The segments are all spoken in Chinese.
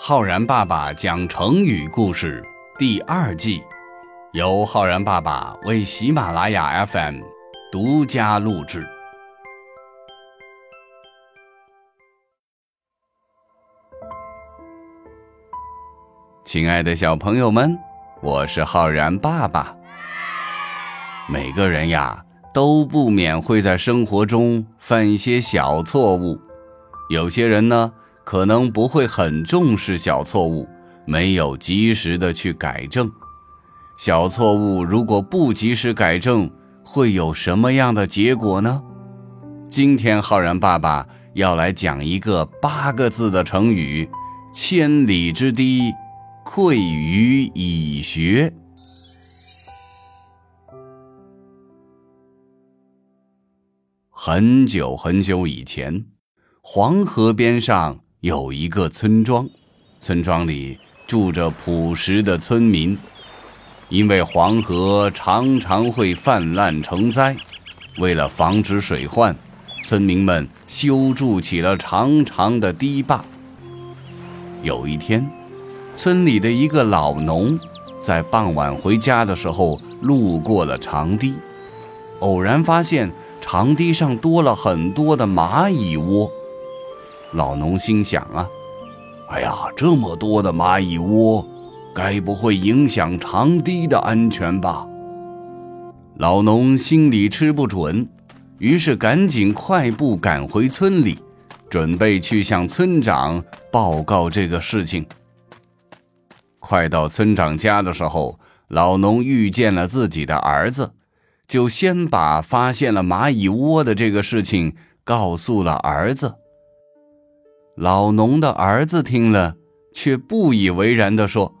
浩然爸爸讲成语故事第二季，由浩然爸爸为喜马拉雅 FM 独家录制。亲爱的小朋友们，我是浩然爸爸。每个人呀，都不免会在生活中犯一些小错误。有些人呢，可能不会很重视小错误，没有及时的去改正。小错误如果不及时改正，会有什么样的结果呢？今天浩然爸爸要来讲一个八个字的成语：“千里之堤，溃于蚁穴。”很久很久以前。黄河边上有一个村庄，村庄里住着朴实的村民。因为黄河常常会泛滥成灾，为了防止水患，村民们修筑起了长长的堤坝。有一天，村里的一个老农在傍晚回家的时候，路过了长堤，偶然发现长堤上多了很多的蚂蚁窝。老农心想啊，哎呀，这么多的蚂蚁窝，该不会影响长堤的安全吧？老农心里吃不准，于是赶紧快步赶回村里，准备去向村长报告这个事情。快到村长家的时候，老农遇见了自己的儿子，就先把发现了蚂蚁窝的这个事情告诉了儿子。老农的儿子听了，却不以为然地说：“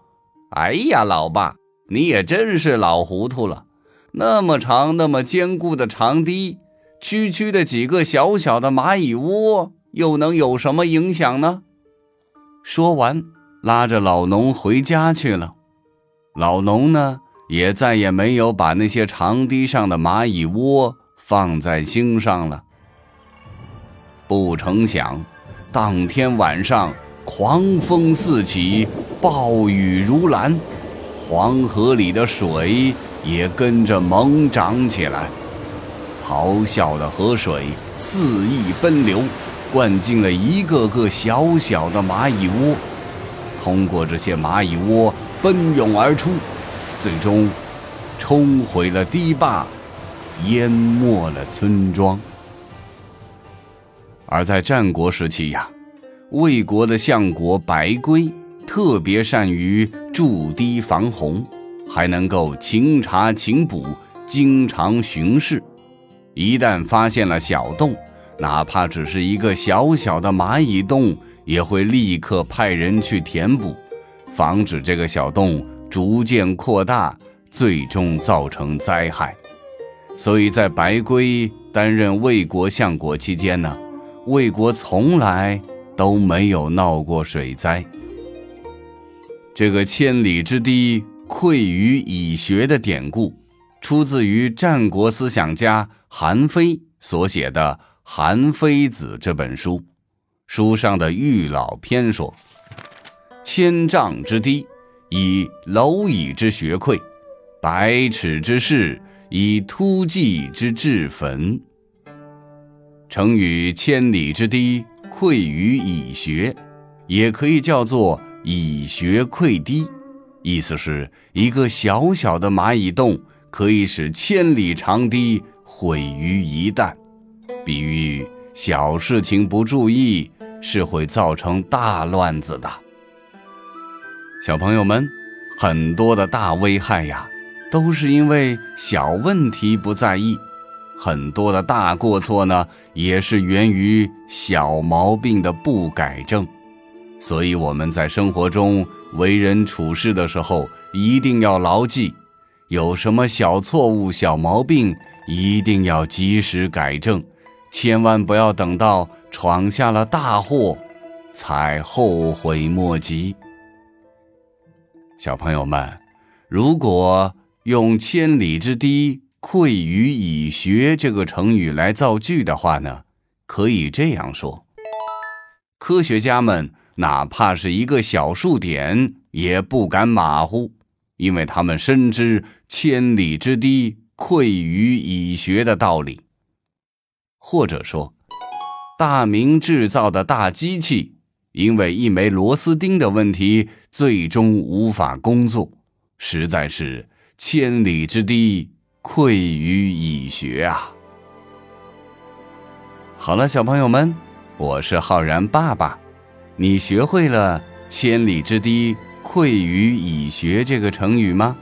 哎呀，老爸，你也真是老糊涂了。那么长、那么坚固的长堤，区区的几个小小的蚂蚁窝，又能有什么影响呢？”说完，拉着老农回家去了。老农呢，也再也没有把那些长堤上的蚂蚁窝放在心上了。不成想。当天晚上，狂风四起，暴雨如兰，黄河里的水也跟着猛涨起来。咆哮的河水肆意奔流，灌进了一个个小小的蚂蚁窝，通过这些蚂蚁窝奔涌而出，最终冲毁了堤坝，淹没了村庄。而在战国时期呀，魏国的相国白圭特别善于筑堤防洪，还能够勤查勤补，经常巡视。一旦发现了小洞，哪怕只是一个小小的蚂蚁洞，也会立刻派人去填补，防止这个小洞逐渐扩大，最终造成灾害。所以在白圭担任魏国相国期间呢。魏国从来都没有闹过水灾。这个“千里之堤，溃于蚁穴”的典故，出自于战国思想家韩非所写的《韩非子》这本书。书上的《玉老篇》说：“千丈之堤，以蝼蚁之穴溃；百尺之室，以突骑之至坟。”成语“千里之堤，溃于蚁穴”，也可以叫做“蚁穴溃堤”，意思是一个小小的蚂蚁洞可以使千里长堤毁于一旦，比喻小事情不注意是会造成大乱子的。小朋友们，很多的大危害呀，都是因为小问题不在意。很多的大过错呢，也是源于小毛病的不改正，所以我们在生活中为人处事的时候，一定要牢记，有什么小错误、小毛病，一定要及时改正，千万不要等到闯下了大祸，才后悔莫及。小朋友们，如果用千里之堤。溃于蚁穴这个成语来造句的话呢，可以这样说：科学家们哪怕是一个小数点，也不敢马虎，因为他们深知“千里之堤，溃于蚁穴”的道理。或者说，大明制造的大机器，因为一枚螺丝钉的问题，最终无法工作，实在是“千里之堤，溃于蚁穴”啊！好了，小朋友们，我是浩然爸爸。你学会了“千里之堤，溃于蚁穴”这个成语吗？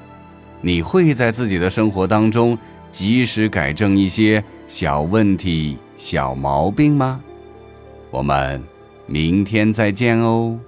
你会在自己的生活当中及时改正一些小问题、小毛病吗？我们明天再见哦。